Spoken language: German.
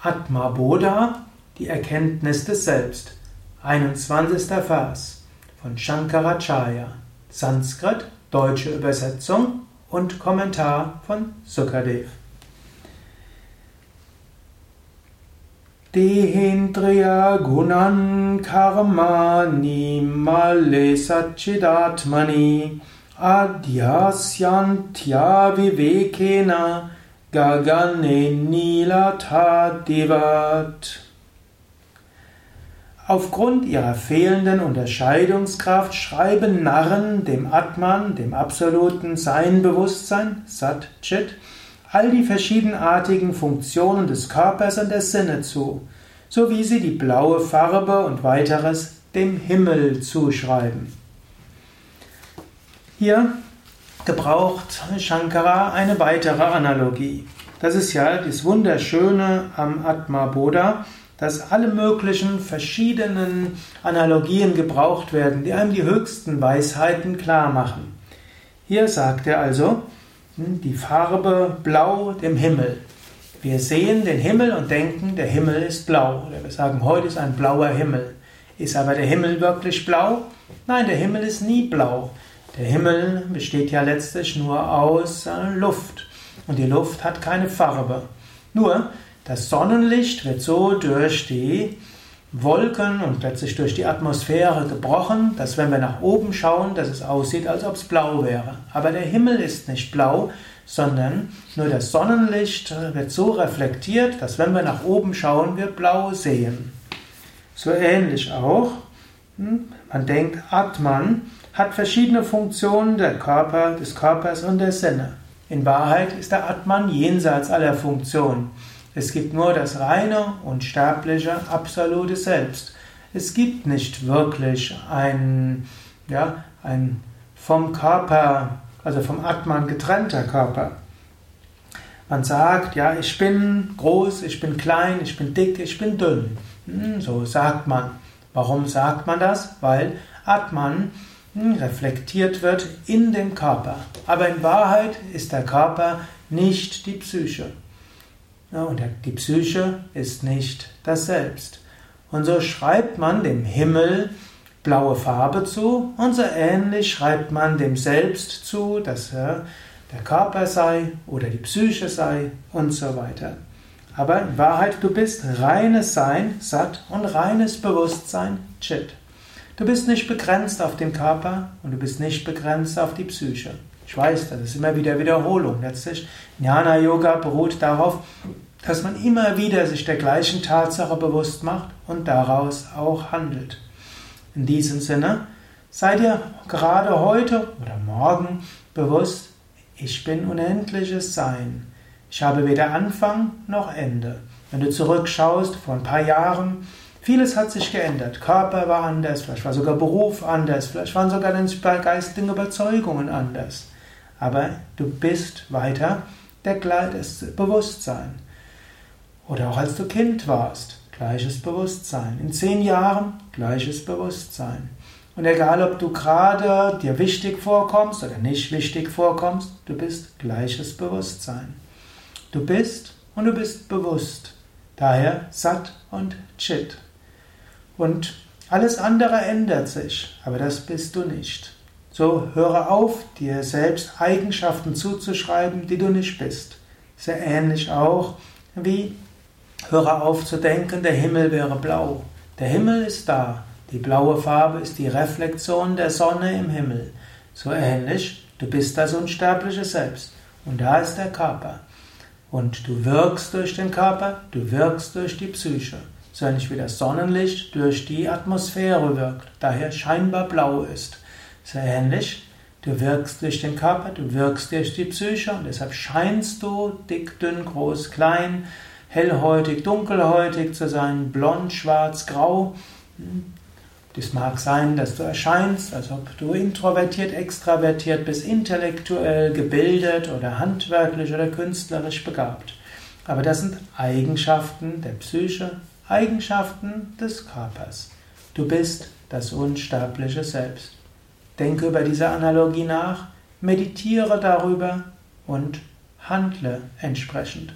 Atma Bodha, die Erkenntnis des Selbst. 21. Vers von Shankaracharya. Sanskrit, deutsche Übersetzung und Kommentar von Sukadev. Dehendriya Gunan Karmani Male Satchidatmani Adhyasyantya Vivekena Gagane Nilata Devat. Aufgrund ihrer fehlenden Unterscheidungskraft schreiben Narren dem Atman, dem absoluten Sein-Bewusstsein, Sat Chit, all die verschiedenartigen Funktionen des Körpers und der Sinne zu, so wie sie die blaue Farbe und weiteres dem Himmel zuschreiben. Hier gebraucht Shankara eine weitere Analogie. Das ist ja das Wunderschöne am Atma Bodha, dass alle möglichen verschiedenen Analogien gebraucht werden, die einem die höchsten Weisheiten klar machen. Hier sagt er also, hm, die Farbe Blau dem Himmel. Wir sehen den Himmel und denken, der Himmel ist blau. Oder wir sagen, heute ist ein blauer Himmel. Ist aber der Himmel wirklich blau? Nein, der Himmel ist nie blau. Der Himmel besteht ja letztlich nur aus äh, Luft und die Luft hat keine Farbe. Nur das Sonnenlicht wird so durch die Wolken und letztlich durch die Atmosphäre gebrochen, dass wenn wir nach oben schauen, dass es aussieht, als ob es blau wäre. Aber der Himmel ist nicht blau, sondern nur das Sonnenlicht wird so reflektiert, dass wenn wir nach oben schauen, wir blau sehen. So ähnlich auch, hm, man denkt, Atman hat verschiedene Funktionen der Körper, des Körpers und der Sinne. In Wahrheit ist der Atman jenseits aller Funktionen. Es gibt nur das reine, unsterbliche, absolute Selbst. Es gibt nicht wirklich ein, ja, ein vom Körper, also vom Atman getrennter Körper. Man sagt, ja, ich bin groß, ich bin klein, ich bin dick, ich bin dünn. Hm, so sagt man. Warum sagt man das? Weil Atman reflektiert wird in dem Körper. Aber in Wahrheit ist der Körper nicht die Psyche. Und die Psyche ist nicht das Selbst. Und so schreibt man dem Himmel blaue Farbe zu und so ähnlich schreibt man dem Selbst zu, dass er der Körper sei oder die Psyche sei und so weiter. Aber in Wahrheit, du bist reines Sein, Sat und reines Bewusstsein, Chit. Du bist nicht begrenzt auf den Körper und du bist nicht begrenzt auf die Psyche. Ich weiß, das ist immer wieder Wiederholung. Letztlich, Jnana Yoga beruht darauf, dass man immer wieder sich der gleichen Tatsache bewusst macht und daraus auch handelt. In diesem Sinne, sei dir gerade heute oder morgen bewusst, ich bin unendliches Sein. Ich habe weder Anfang noch Ende. Wenn du zurückschaust vor ein paar Jahren, Vieles hat sich geändert. Körper war anders, vielleicht war sogar Beruf anders, vielleicht waren sogar deine geistigen Überzeugungen anders. Aber du bist weiter der, das Bewusstsein. Oder auch als du Kind warst, gleiches Bewusstsein. In zehn Jahren gleiches Bewusstsein. Und egal, ob du gerade dir wichtig vorkommst oder nicht wichtig vorkommst, du bist gleiches Bewusstsein. Du bist und du bist bewusst. Daher Sat und Chit. Und alles andere ändert sich, aber das bist du nicht. So höre auf, dir selbst Eigenschaften zuzuschreiben, die du nicht bist. Sehr ähnlich auch wie höre auf zu denken, der Himmel wäre blau. Der Himmel ist da. Die blaue Farbe ist die Reflexion der Sonne im Himmel. So ähnlich, du bist das unsterbliche Selbst. Und da ist der Körper. Und du wirkst durch den Körper, du wirkst durch die Psyche so ähnlich wie das Sonnenlicht durch die Atmosphäre wirkt, daher scheinbar blau ist. Sehr ähnlich, du wirkst durch den Körper, du wirkst durch die Psyche und deshalb scheinst du dick, dünn, groß, klein, hellhäutig, dunkelhäutig zu sein, blond, schwarz, grau. Das mag sein, dass du erscheinst, als ob du introvertiert, extravertiert bist, intellektuell, gebildet oder handwerklich oder künstlerisch begabt. Aber das sind Eigenschaften der Psyche, Eigenschaften des Körpers. Du bist das unsterbliche Selbst. Denke über diese Analogie nach, meditiere darüber und handle entsprechend.